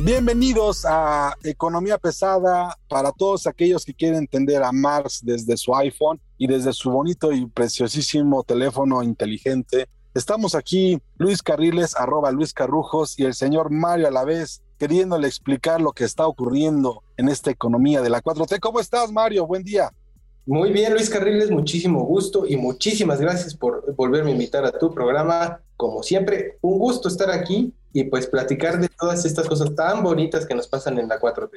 Bienvenidos a Economía Pesada para todos aquellos que quieren entender a Marx desde su iPhone y desde su bonito y preciosísimo teléfono inteligente. Estamos aquí, Luis Carriles, arroba Luis Carrujos, y el señor Mario Alavés, queriéndole explicar lo que está ocurriendo en esta economía de la 4T. ¿Cómo estás, Mario? Buen día. Muy bien, Luis Carriles, muchísimo gusto y muchísimas gracias por volverme a invitar a tu programa. Como siempre, un gusto estar aquí y pues platicar de todas estas cosas tan bonitas que nos pasan en la 4T.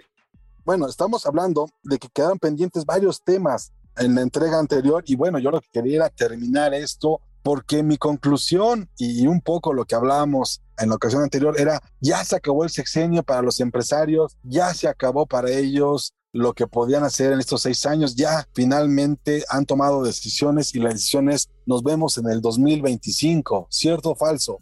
Bueno, estamos hablando de que quedan pendientes varios temas en la entrega anterior y bueno, yo lo que quería era terminar esto porque mi conclusión y un poco lo que hablábamos en la ocasión anterior era, ya se acabó el sexenio para los empresarios, ya se acabó para ellos lo que podían hacer en estos seis años, ya finalmente han tomado decisiones y las decisiones nos vemos en el 2025, ¿cierto o falso?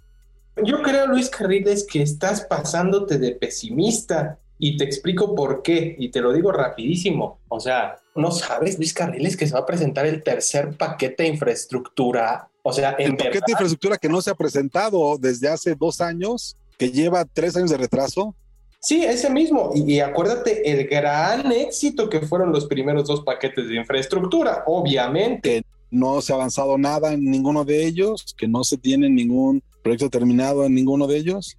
Yo creo, Luis Carriles, que estás pasándote de pesimista y te explico por qué y te lo digo rapidísimo. O sea, ¿no sabes, Luis Carriles, que se va a presentar el tercer paquete de infraestructura? O sea, el paquete verdad, de infraestructura que no se ha presentado desde hace dos años, que lleva tres años de retraso. Sí, ese mismo. Y, y, acuérdate el gran éxito que fueron los primeros dos paquetes de infraestructura, obviamente. Que no se ha avanzado nada en ninguno de ellos, que no se tiene ningún proyecto terminado en ninguno de ellos.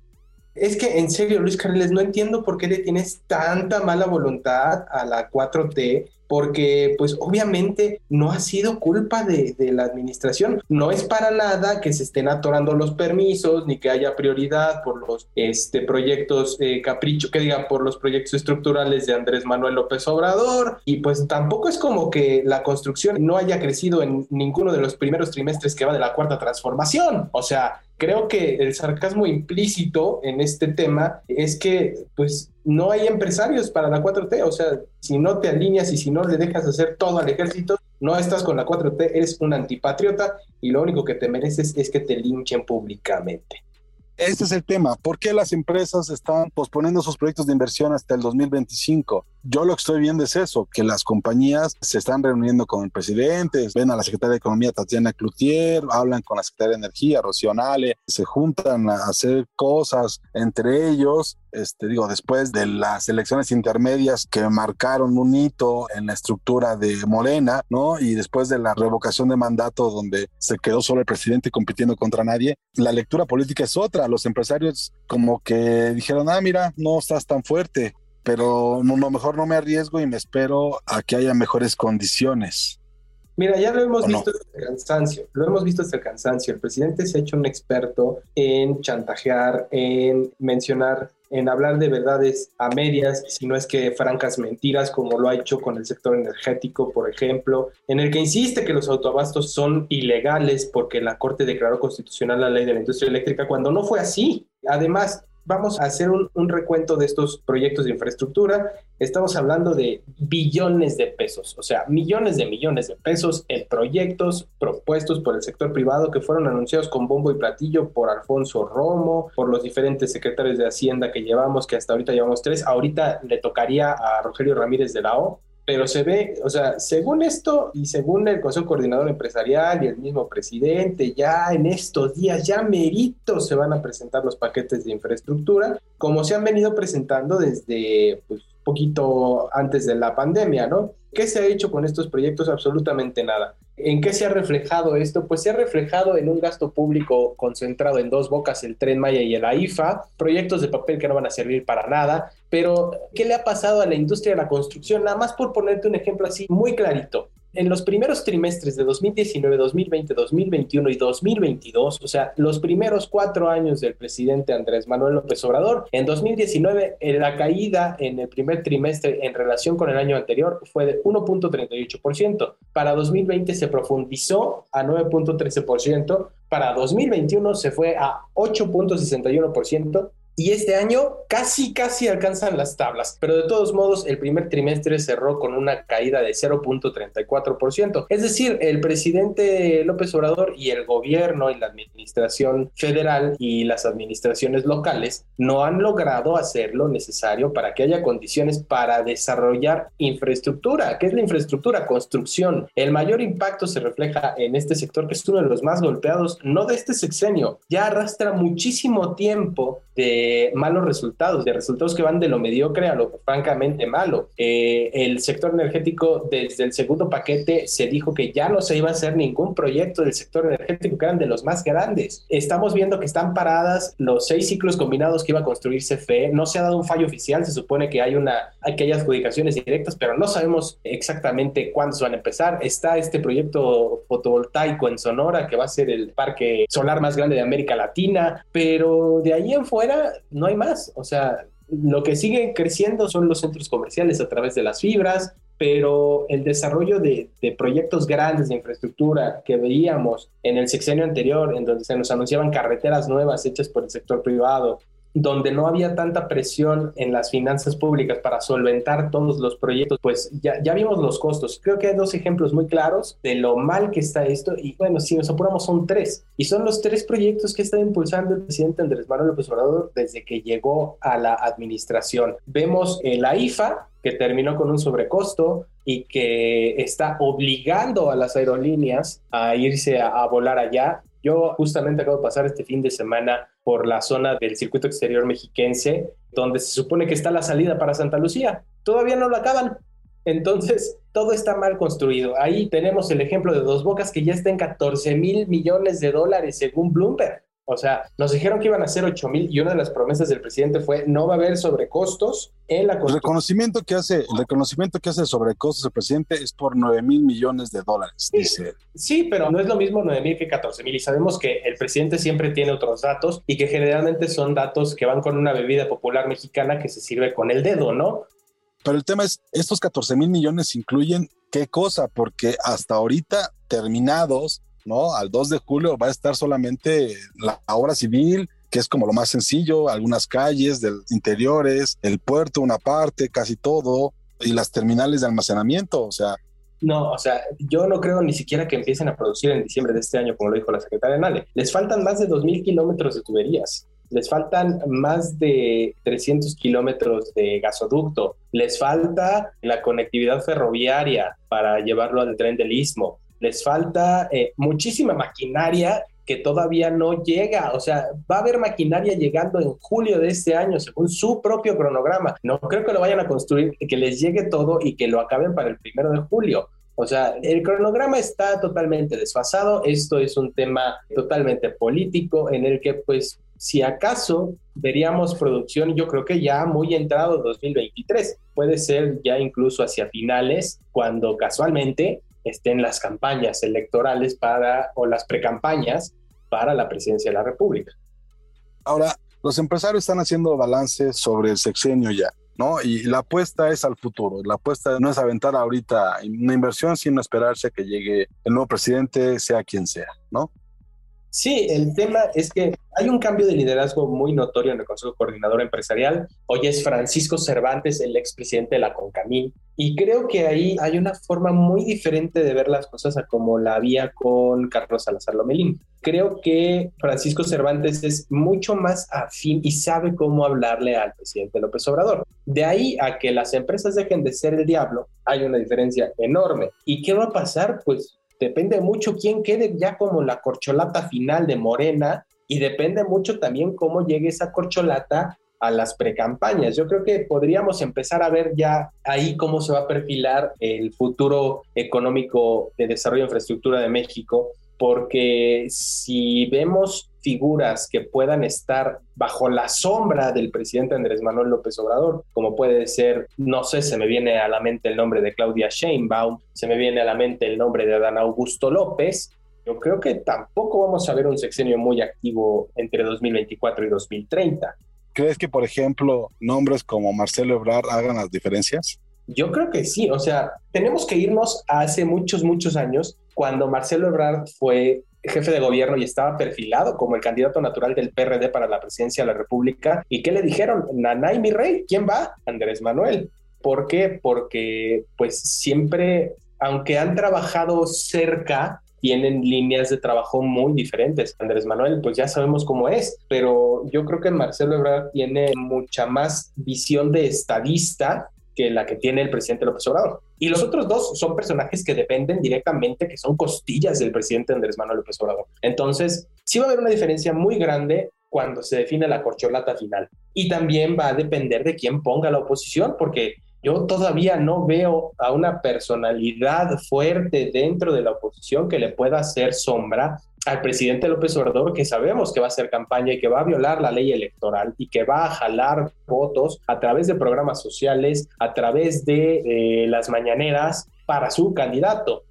Es que en serio, Luis Carriles, no entiendo por qué le tienes tanta mala voluntad a la 4T porque pues obviamente no ha sido culpa de, la administración. No es para nada que se estén atorando los permisos ni que haya prioridad por los este, proyectos eh, capricho, que diga por los proyectos estructurales de Andrés Manuel López Obrador. Y pues tampoco es como que la construcción no haya crecido en ninguno de los primeros trimestres que va de la cuarta transformación. O sea, creo que el sarcasmo implícito en este tema es que pues no hay empresarios para la 4T, o sea, si no te alineas y si no le dejas hacer todo al ejército, no estás con la 4T, eres un antipatriota y lo único que te mereces es que te linchen públicamente. Este es el tema. ¿Por qué las empresas están posponiendo sus proyectos de inversión hasta el 2025? Yo lo que estoy viendo es eso, que las compañías se están reuniendo con el presidente, ven a la secretaria de Economía Tatiana Cloutier, hablan con la secretaria de Energía Rocío se juntan a hacer cosas entre ellos, este, digo, después de las elecciones intermedias que marcaron un hito en la estructura de Morena, ¿no? Y después de la revocación de mandato donde se quedó solo el presidente compitiendo contra nadie, la lectura política es otra. Los empresarios como que dijeron, ah, mira, no estás tan fuerte, pero no, mejor no me arriesgo y me espero a que haya mejores condiciones. Mira, ya lo hemos visto no? hasta el cansancio, lo hemos visto hasta el cansancio. El presidente se ha hecho un experto en chantajear, en mencionar, en hablar de verdades a medias, si no es que francas mentiras, como lo ha hecho con el sector energético, por ejemplo, en el que insiste que los autoabastos son ilegales porque la Corte declaró constitucional la ley de la industria eléctrica, cuando no fue así. Además, vamos a hacer un, recuento de estos proyectos de infraestructura. Estamos hablando de billones de pesos, o sea, millones de millones de pesos en proyectos propuestos por el sector privado que fueron anunciados con bombo y platillo por Alfonso Romo, por los diferentes secretarios de Hacienda que llevamos, que hasta ahorita llevamos tres. Ahorita le tocaría a Rogelio Ramírez de la O, pero se ve, o sea, según esto y según el Consejo Coordinador Empresarial y el mismo presidente, ya en estos días, ya meritos se van a presentar los paquetes de infraestructura, como se han venido presentando desde pues, poquito antes de la pandemia, ¿no? ¿Qué se ha hecho con estos proyectos? Absolutamente nada. ¿En qué se ha reflejado esto? Pues se ha reflejado en un gasto público concentrado en dos bocas, el Tren Maya y el AIFA, proyectos de papel que no van a servir para nada, pero ¿qué le ha pasado a la industria de la construcción? Nada más por ponerte un ejemplo así muy clarito. En los primeros trimestres de 2019, 2020, 2021 y 2022, o sea, los primeros cuatro años del presidente Andrés Manuel López Obrador, en 2019 la caída en el primer trimestre en relación con el año anterior fue de 1.38%. Para 2020 se profundizó a 9.13%. Para 2021 se fue a 8.61% y este año casi, casi alcanzan las tablas, pero de todos modos el primer trimestre cerró con una caída de 0.34%. Es decir, el presidente López Obrador y el gobierno y la administración federal y las administraciones locales no han logrado hacer lo necesario para que haya condiciones para desarrollar infraestructura. ¿Qué es la infraestructura? Construcción. El mayor impacto se refleja en este sector que es uno de los más golpeados, no de este sexenio, ya arrastra muchísimo tiempo de malos resultados, de resultados que van de lo mediocre a lo francamente malo. Eh, el sector energético, desde el segundo paquete, se dijo que ya no se iba a hacer ningún proyecto del sector energético, que eran de los más grandes. Estamos viendo que están paradas los seis ciclos combinados que iba a construir CFE. No se ha dado un fallo oficial, se supone que hay una, que hay adjudicaciones directas, pero no sabemos exactamente cuándo se van a empezar. Está este proyecto fotovoltaico en Sonora, que va a ser el parque solar más grande de América Latina, pero de ahí en fuera no hay más. O sea, lo que sigue creciendo son los centros comerciales a través de las fibras, pero el desarrollo de, proyectos grandes de infraestructura que veíamos en el sexenio anterior, en donde se nos anunciaban carreteras nuevas hechas por el sector privado, donde no había tanta presión en las finanzas públicas para solventar todos los proyectos, pues ya, ya vimos los costos. Creo que hay dos ejemplos muy claros de lo mal que está esto y bueno, si nos apuramos son tres. Y son los tres proyectos que está impulsando el presidente Andrés Manuel López Obrador desde que llegó a la administración. Vemos la IFA, que terminó con un sobrecosto y que está obligando a las aerolíneas a irse a volar allá. Yo justamente acabo de pasar este fin de semana por la zona del circuito exterior mexiquense, donde se supone que está la salida para Santa Lucía. Todavía no lo acaban. Entonces, todo está mal construido. Ahí tenemos el ejemplo de Dos Bocas que ya está en 14 mil millones de dólares según Bloomberg. O sea, nos dijeron que iban a ser 8 mil y una de las promesas del presidente fue no va a haber sobrecostos en la el reconocimiento que hace el reconocimiento que hace sobrecostos el presidente es por 9 mil millones de dólares, sí, dice. Sí, pero no es lo mismo 9 mil que 14 mil y sabemos que el presidente siempre tiene otros datos y que generalmente son datos que van con una bebida popular mexicana que se sirve con el dedo, ¿no? Pero el tema es, estos 14 mil millones incluyen qué cosa, porque hasta ahorita terminados ¿no? Al 2 de julio va a estar solamente la obra civil, que es como lo más sencillo, algunas calles del interiores, el puerto, una parte, casi todo, y las terminales de almacenamiento, o sea. No, o sea, yo no creo ni siquiera que empiecen a producir en diciembre de este año, como lo dijo la secretaria Nale. Les faltan más de 2.000 kilómetros de tuberías. Les faltan más de 300 kilómetros de gasoducto. Les falta la conectividad ferroviaria para llevarlo al tren del istmo les falta eh, muchísima maquinaria que todavía no llega. O sea, va a haber maquinaria llegando en julio de este año, según su propio cronograma. No creo que lo vayan a construir, que les llegue todo y que lo acaben para el primero de julio. O sea, el cronograma está totalmente desfasado. Esto es un tema totalmente político en el que, pues, si acaso veríamos producción, yo creo que ya muy entrado 2023. Puede ser ya incluso hacia finales, cuando casualmente estén las campañas electorales para o las precampañas para la presidencia de la República. Ahora, los empresarios están haciendo balance sobre el sexenio ya, ¿no? Y la apuesta es al futuro. La apuesta no es aventar ahorita una inversión, sino esperarse a que llegue el nuevo presidente, sea quien sea, ¿no? Sí, el tema es que hay un cambio de liderazgo muy notorio en el Consejo Coordinador Empresarial. Hoy es Francisco Cervantes, el expresidente de la CONCAMIN, y creo que ahí hay una forma muy diferente de ver las cosas a como la había con Carlos Salazar Lomelín. Creo que Francisco Cervantes es mucho más afín y sabe cómo hablarle al presidente López Obrador. De ahí a que las empresas dejen de ser el diablo, hay una diferencia enorme. ¿Y qué va a pasar? Pues depende mucho quién quede ya como la corcholata final de Morena y depende mucho también cómo llegue esa corcholata a las precampañas. Yo creo que podríamos empezar a ver ya ahí cómo se va a perfilar el futuro económico de desarrollo de infraestructura de México porque si vemos figuras que puedan estar bajo la sombra del presidente Andrés Manuel López Obrador, como puede ser, no sé, se me viene a la mente el nombre de Claudia Sheinbaum, se me viene a la mente el nombre de Adán Augusto López, yo creo que tampoco vamos a ver un sexenio muy activo entre 2024 y 2030. ¿Crees que, por ejemplo, nombres como Marcelo Ebrard hagan las diferencias? Yo creo que sí, o sea, tenemos que irnos a hace muchos, muchos años, cuando Marcelo Ebrard fue jefe de gobierno y estaba perfilado como el candidato natural del PRD para la presidencia de la República. ¿Y qué le dijeron? Nanay, mi rey, ¿quién va? Andrés Manuel. ¿Por qué? Porque pues siempre, aunque han trabajado cerca, tienen líneas de trabajo muy diferentes. Andrés Manuel, pues ya sabemos cómo es, pero yo creo que Marcelo Ebrard tiene mucha más visión de estadista que la que tiene el presidente López Obrador. Y los otros dos son personajes que dependen directamente, que son costillas del presidente Andrés Manuel López Obrador. Entonces, sí va a haber una diferencia muy grande cuando se define la corcholata final. Y también va a depender de quién ponga la oposición, porque yo todavía no veo a una personalidad fuerte dentro de la oposición que le pueda hacer sombra al presidente López Obrador, que sabemos que va a hacer campaña y que va a violar la ley electoral y que va a jalar votos a través de programas sociales, a través de las mañaneras para su candidato.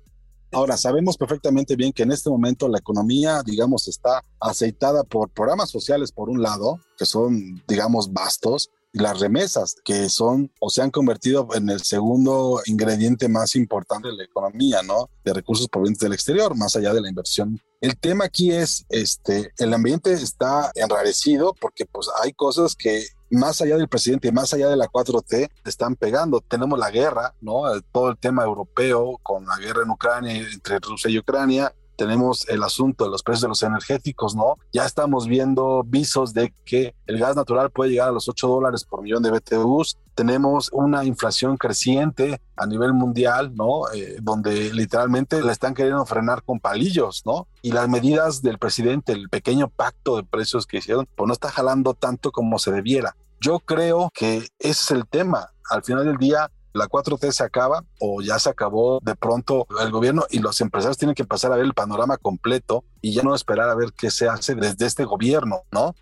Ahora, sabemos perfectamente bien que en este momento la economía, digamos, está aceitada por programas sociales, por un lado, que son, digamos, vastos, las remesas, que son o se han convertido en el segundo ingrediente más importante de la economía, ¿no? De recursos provenientes del exterior, más allá de la inversión. El tema aquí es, este, el ambiente está enrarecido porque pues hay cosas que más allá del presidente, más allá de la 4T, están pegando. Tenemos la guerra, ¿no? Todo el tema europeo con la guerra en Ucrania, entre Rusia y Ucrania, tenemos el asunto de los precios de los energéticos, ¿no? Ya estamos viendo visos de que el gas natural puede llegar a los 8 dólares por millón de BTUs. Tenemos una inflación creciente a nivel mundial, ¿no? Eh, donde literalmente la están queriendo frenar con palillos, ¿no? Y las medidas del presidente, el pequeño pacto de precios que hicieron, pues no está jalando tanto como se debiera. Yo creo que ese es el tema. Al final del día, la 4T se acaba o ya se acabó de pronto el gobierno y los empresarios tienen que pasar a ver el panorama completo y ya no esperar a ver qué se hace desde este gobierno, ¿no?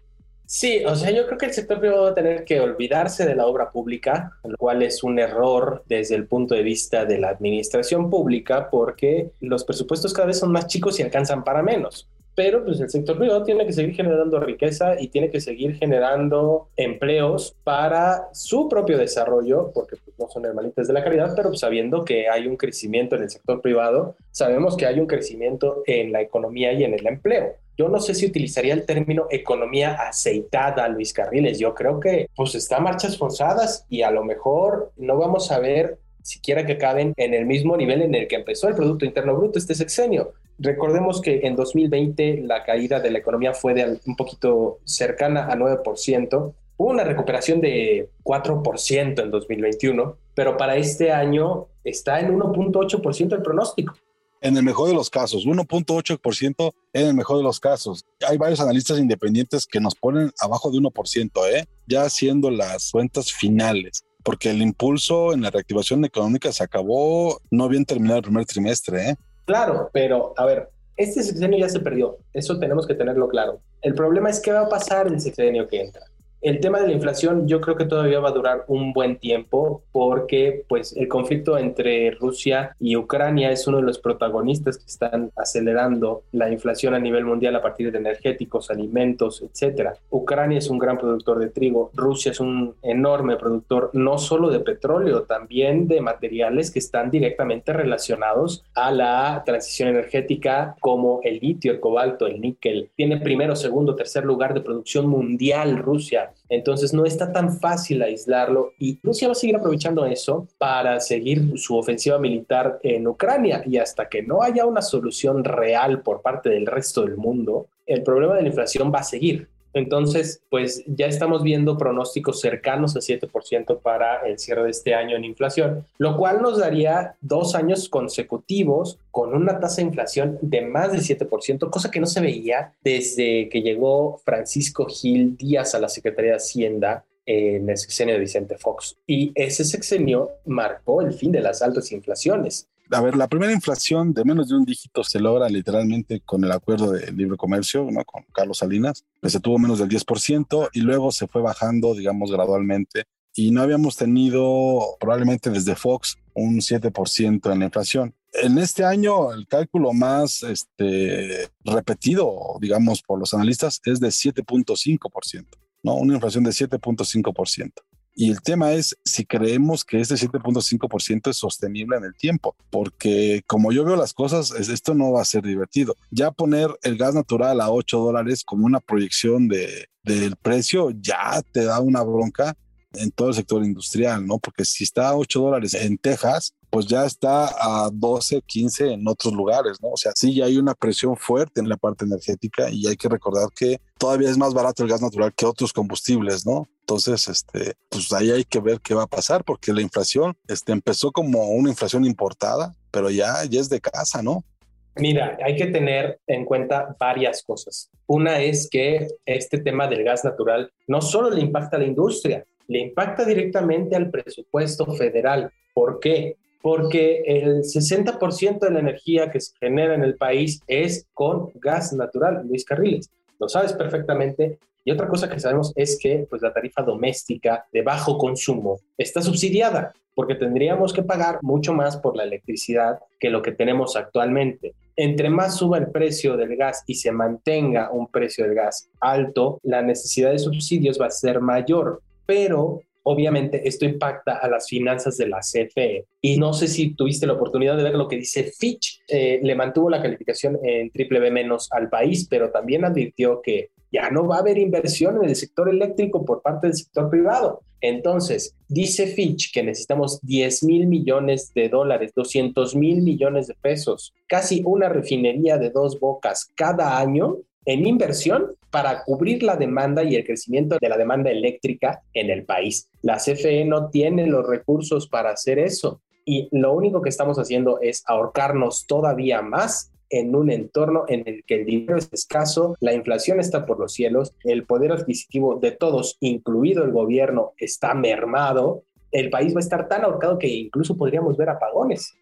Sí, o sea, yo creo que el sector privado va a tener que olvidarse de la obra pública, lo cual es un error desde el punto de vista de la administración pública, porque los presupuestos cada vez son más chicos y alcanzan para menos pero pues el sector privado tiene que seguir generando riqueza y tiene que seguir generando empleos para su propio desarrollo, porque pues, no son hermanitas de la caridad, pero pues, sabiendo que hay un crecimiento en el sector privado, sabemos que hay un crecimiento en la economía y en el empleo. Yo no sé si utilizaría el término economía aceitada, Luis Carriles. Yo creo que pues está marchas forzadas y a lo mejor no vamos a ver siquiera que acaben en el mismo nivel en el que empezó el Producto Interno Bruto este sexenio. Recordemos que en 2020 la caída de la economía fue de un poquito cercana a 9%. Hubo una recuperación de 4% en 2021, pero para este año está en 1.8% el pronóstico. En el mejor de los casos, 1.8% en el mejor de los casos. Hay varios analistas independientes que nos ponen abajo de 1%, ¿eh? ya haciendo las cuentas finales, porque el impulso en la reactivación económica se acabó no bien terminado el primer trimestre. ¿eh? Claro, pero a ver, este sexenio ya se perdió, eso tenemos que tenerlo claro. El problema es qué va a pasar el sexenio que entra. El tema de la inflación yo creo que todavía va a durar un buen tiempo porque pues el conflicto entre Rusia y Ucrania es uno de los protagonistas que están acelerando la inflación a nivel mundial a partir de energéticos, alimentos, etcétera. Ucrania es un gran productor de trigo, Rusia es un enorme productor no solo de petróleo, también de materiales que están directamente relacionados a la transición energética como el litio, el cobalto, el níquel. Tiene primero, segundo, tercer lugar de producción mundial Rusia entonces no está tan fácil aislarlo y Rusia va a seguir aprovechando eso para seguir su ofensiva militar en Ucrania y hasta que no haya una solución real por parte del resto del mundo, el problema de la inflación va a seguir. Entonces, pues ya estamos viendo pronósticos cercanos a 7% para el cierre de este año en inflación, lo cual nos daría dos años consecutivos con una tasa de inflación de más de 7%, cosa que no se veía desde que llegó Francisco Gil Díaz a la Secretaría de Hacienda en el sexenio de Vicente Fox. Y ese sexenio marcó el fin de las altas inflaciones. A ver, la primera inflación de menos de un dígito se logra literalmente con el acuerdo de libre comercio, ¿no? Con Carlos Salinas, que se tuvo menos del 10% y luego se fue bajando, digamos, gradualmente. Y no habíamos tenido probablemente desde Fox un 7% en la inflación. En este año, el cálculo más este, repetido, digamos, por los analistas es de 7.5%, ¿no? Una inflación de 7.5%. Y el tema es si creemos que este 7.5% es sostenible en el tiempo, porque como yo veo las cosas, esto no va a ser divertido. Ya poner el gas natural a 8 dólares como una proyección de, del precio ya te da una bronca en todo el sector industrial, ¿no? Porque si está a 8 dólares en Texas, pues ya está a 12, 15 en otros lugares, ¿no? O sea, sí, ya hay una presión fuerte en la parte energética y hay que recordar que todavía es más barato el gas natural que otros combustibles, ¿no? Entonces, este, pues ahí hay que ver qué va a pasar porque la inflación este, empezó como una inflación importada, pero ya, ya es de casa, ¿no? Mira, hay que tener en cuenta varias cosas. Una es que este tema del gas natural no solo le impacta a la industria, le impacta directamente al presupuesto federal. ¿Por qué? Porque el 60% de la energía que se genera en el país es con gas natural, Luis Carriles. Lo sabes perfectamente. Y otra cosa que sabemos es que pues, la tarifa doméstica de bajo consumo está subsidiada, porque tendríamos que pagar mucho más por la electricidad que lo que tenemos actualmente. Entre más suba el precio del gas y se mantenga un precio del gas alto, la necesidad de subsidios va a ser mayor pero obviamente esto impacta a las finanzas de la CFE. Y no sé si tuviste la oportunidad de ver lo que dice Fitch. Eh, le mantuvo la calificación en triple B menos al país, pero también advirtió que ya no va a haber inversión en el sector eléctrico por parte del sector privado. Entonces, dice Fitch que necesitamos 10 mil millones de dólares, 200 mil millones de pesos, casi una refinería de dos bocas cada año en inversión para cubrir la demanda y el crecimiento de la demanda eléctrica en el país. La CFE no tiene los recursos para hacer eso y lo único que estamos haciendo es ahorcarnos todavía más en un entorno en el que el dinero es escaso, la inflación está por los cielos, el poder adquisitivo de todos, incluido el gobierno, está mermado, el país va a estar tan ahorcado que incluso podríamos ver apagones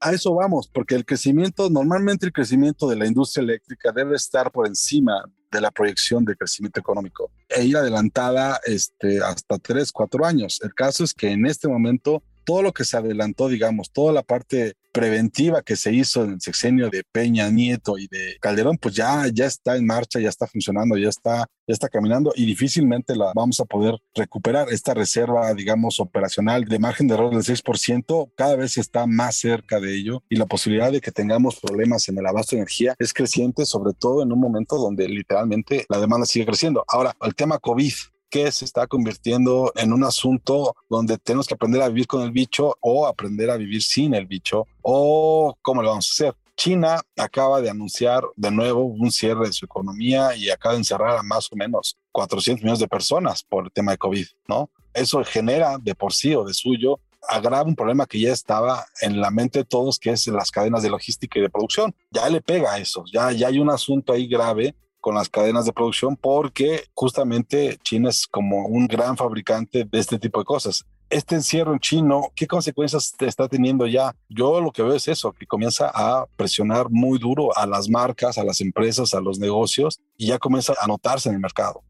a eso vamos, porque el crecimiento, normalmente el crecimiento de la industria eléctrica debe estar por encima de la proyección de crecimiento económico e ir adelantada este, hasta tres, cuatro años. El caso es que en este momento todo lo que se adelantó, digamos, toda la parte preventiva que se hizo en el sexenio de Peña Nieto y de Calderón, pues ya, ya está en marcha, ya está funcionando, ya está, ya está caminando y difícilmente la vamos a poder recuperar. Esta reserva, digamos, operacional de margen de error del 6%, cada vez está más cerca de ello y la posibilidad de que tengamos problemas en el abasto de energía es creciente, sobre todo en un momento donde literalmente la demanda sigue creciendo. Ahora, el tema COVID, que se está convirtiendo en un asunto donde tenemos que aprender a vivir con el bicho o aprender a vivir sin el bicho o cómo lo vamos a hacer. China acaba de anunciar de nuevo un cierre de su economía y acaba de encerrar a más o menos 400 millones de personas por el tema de COVID, ¿no? Eso genera de por sí o de suyo agrava un problema que ya estaba en la mente de todos, que es las cadenas de logística y de producción. Ya le pega a eso, ya, ya hay un asunto ahí grave con las cadenas de producción porque justamente China es como un gran fabricante de este tipo de cosas. Este encierro en chino, ¿qué consecuencias está teniendo ya? Yo lo que veo es eso, que comienza a presionar muy duro a las marcas, a las empresas, a los negocios y ya comienza a notarse en el mercado.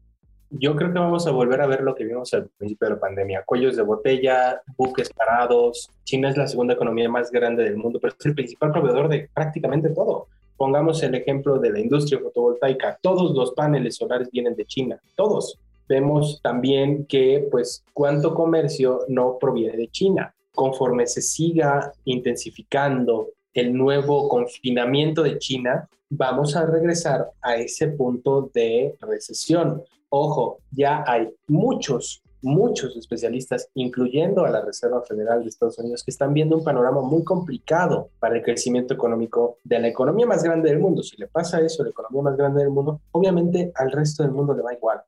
Yo creo que vamos a volver a ver lo que vimos al principio de la pandemia. Cuellos de botella, buques parados. China es la segunda economía más grande del mundo, pero es el principal proveedor de prácticamente todo. Pongamos el ejemplo de la industria fotovoltaica. Todos los paneles solares vienen de China, todos. Vemos también que, pues, cuánto comercio no proviene de China. Conforme se siga intensificando el nuevo confinamiento de China, vamos a regresar a ese punto de recesión. Ojo, ya hay muchos muchos especialistas, incluyendo a la Reserva Federal de Estados Unidos, que están viendo un panorama muy complicado para el crecimiento económico de la economía más grande del mundo. Si le pasa eso a la economía más grande del mundo, obviamente al resto del mundo le va igual.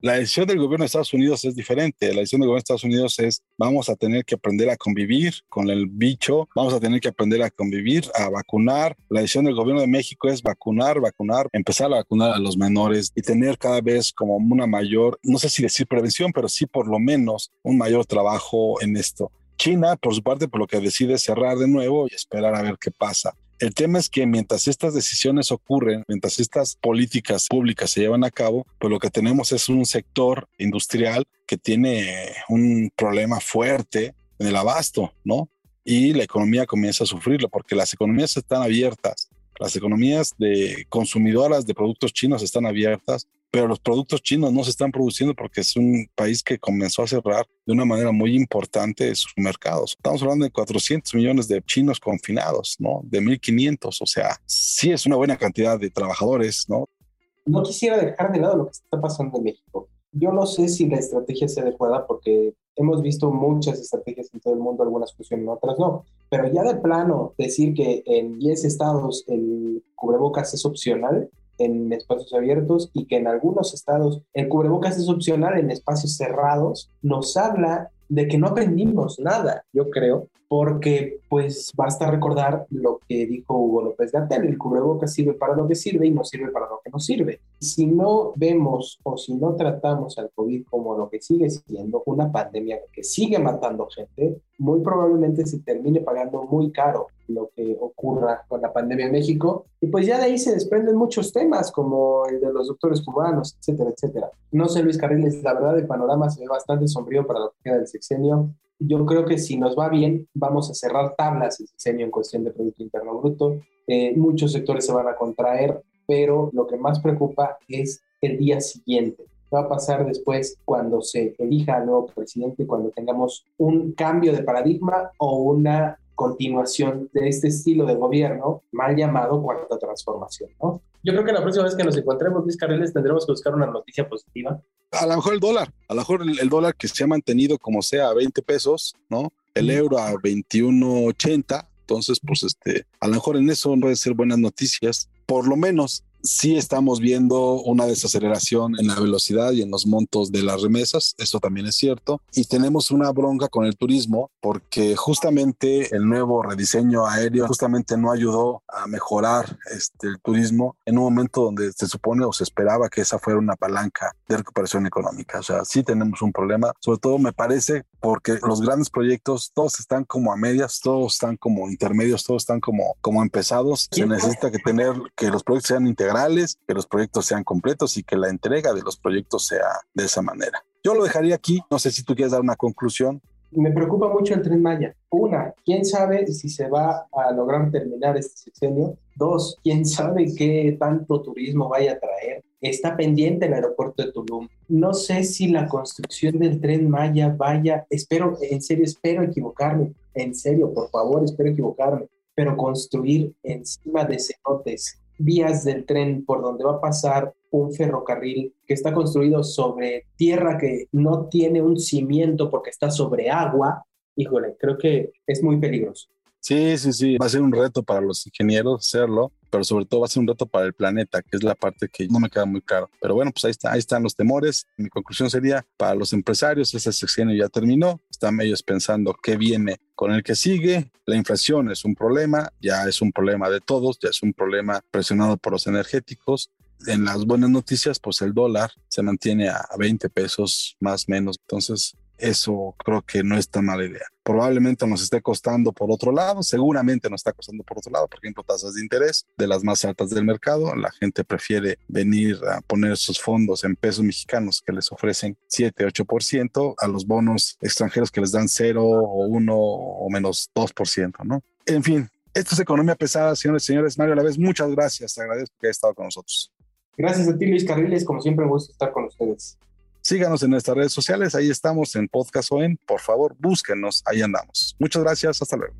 La decisión del gobierno de Estados Unidos es diferente. La decisión del gobierno de Estados Unidos es vamos a tener que aprender a convivir con el bicho, vamos a tener que aprender a convivir, a vacunar. La decisión del gobierno de México es vacunar, vacunar, empezar a vacunar a los menores y tener cada vez como una mayor, no sé si decir prevención, pero sí por lo menos un mayor trabajo en esto. China, por su parte, por lo que decide cerrar de nuevo y esperar a ver qué pasa. El tema es que mientras estas decisiones ocurren, mientras estas políticas públicas se llevan a cabo, pues lo que tenemos es un sector industrial que tiene un problema fuerte en el abasto, ¿no? Y la economía comienza a sufrirlo porque las economías están abiertas, las economías de consumidoras de productos chinos están abiertas, pero los productos chinos no se están produciendo porque es un país que comenzó a cerrar de una manera muy importante sus mercados. Estamos hablando de 400 millones de chinos confinados, ¿no? De 1.500, o sea, sí es una buena cantidad de trabajadores, ¿no? No quisiera dejar de lado lo que está pasando en México. Yo no sé si la estrategia sea adecuada porque hemos visto muchas estrategias en todo el mundo, algunas funcionan, otras no. Pero ya de plano decir que en 10 estados el cubrebocas es opcional, en espacios abiertos y que en algunos estados el cubrebocas es opcional en espacios cerrados, nos habla de que no aprendimos nada, yo creo, porque pues basta recordar lo que dijo Hugo López Gatel, el cubrebocas sirve para lo que sirve y no sirve para lo que no sirve. Si no vemos o si no tratamos al COVID como lo que sigue siendo una pandemia que sigue matando gente, muy probablemente se termine pagando muy caro lo que ocurra con la pandemia en México. Y pues ya de ahí se desprenden muchos temas, como el de los doctores cubanos, etcétera, etcétera. No sé, Luis Carriles, la verdad el panorama se ve bastante sombrío para lo que queda del sexenio. Yo creo que si nos va bien, vamos a cerrar tablas el sexenio en cuestión de Producto Interno Bruto. Eh, muchos sectores se van a contraer, pero lo que más preocupa es el día siguiente va a pasar después cuando se elija al nuevo presidente, cuando tengamos un cambio de paradigma o una continuación de este estilo de gobierno mal llamado cuarta transformación, ¿no? Yo creo que la próxima vez que nos encontremos, Luis Carreles, tendremos que buscar una noticia positiva. A lo mejor el dólar, a lo mejor el, dólar que se ha mantenido como sea a 20 pesos, ¿no? El euro a 21.80, entonces pues este, a lo mejor en eso puede ser buenas noticias, por lo menos sí estamos viendo una desaceleración en la velocidad y en los montos de las remesas, eso también es cierto, y tenemos una bronca con el turismo porque justamente el nuevo rediseño aéreo justamente no ayudó a mejorar este, el turismo en un momento donde se supone o se esperaba que esa fuera una palanca de recuperación económica. O sea, sí tenemos un problema, sobre todo me parece porque los grandes proyectos todos están como a medias, todos están como intermedios, todos están como, como empezados. Se necesita que tener que los proyectos sean integrados que los proyectos sean completos y que la entrega de los proyectos sea de esa manera. Yo lo dejaría aquí, no sé si tú quieres dar una conclusión. Me preocupa mucho el tren Maya. Una, ¿quién sabe si se va a lograr terminar este sexenio? Dos, ¿quién sabe qué tanto turismo vaya a traer? Está pendiente el aeropuerto de Tulum. No sé si la construcción del tren Maya vaya, espero, en serio, espero equivocarme. En serio, por favor, espero equivocarme. Pero construir encima de cenotes vías del tren por donde va a pasar un ferrocarril que está construido sobre tierra que no tiene un cimiento porque está sobre agua, híjole, creo que es muy peligroso. Sí, sí, sí, va a ser un reto para los ingenieros hacerlo, pero sobre todo va a ser un reto para el planeta, que es la parte que no me queda muy claro. Pero bueno, pues ahí, está, ahí están los temores. Mi conclusión sería, para los empresarios, ese sexenio ya terminó, están ellos pensando qué viene con el que sigue. La inflación es un problema, ya es un problema de todos, ya es un problema presionado por los energéticos. En las buenas noticias, pues el dólar se mantiene a 20 pesos más menos. Entonces, eso creo que no es tan mala idea. Probablemente nos esté costando por otro lado, seguramente nos está costando por otro lado, por ejemplo, tasas de interés de las más altas del mercado. La gente prefiere venir a poner sus fondos en pesos mexicanos que les ofrecen 7, 8% a los bonos extranjeros que les dan 0 o 1 o menos 2%, ¿no? En fin, esto es economía pesada, señores y señores. Mario, a la vez, muchas gracias. Te agradezco que hayas estado con nosotros. Gracias a ti, Luis Carriles. Como siempre, me gusta estar con ustedes. Síganos en nuestras redes sociales, ahí estamos en Podcast o en, por favor, búsquenos, ahí andamos. Muchas gracias, hasta luego.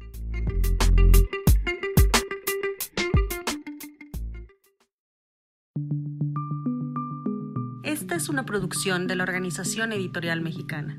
Esta es una producción de la Organización Editorial Mexicana.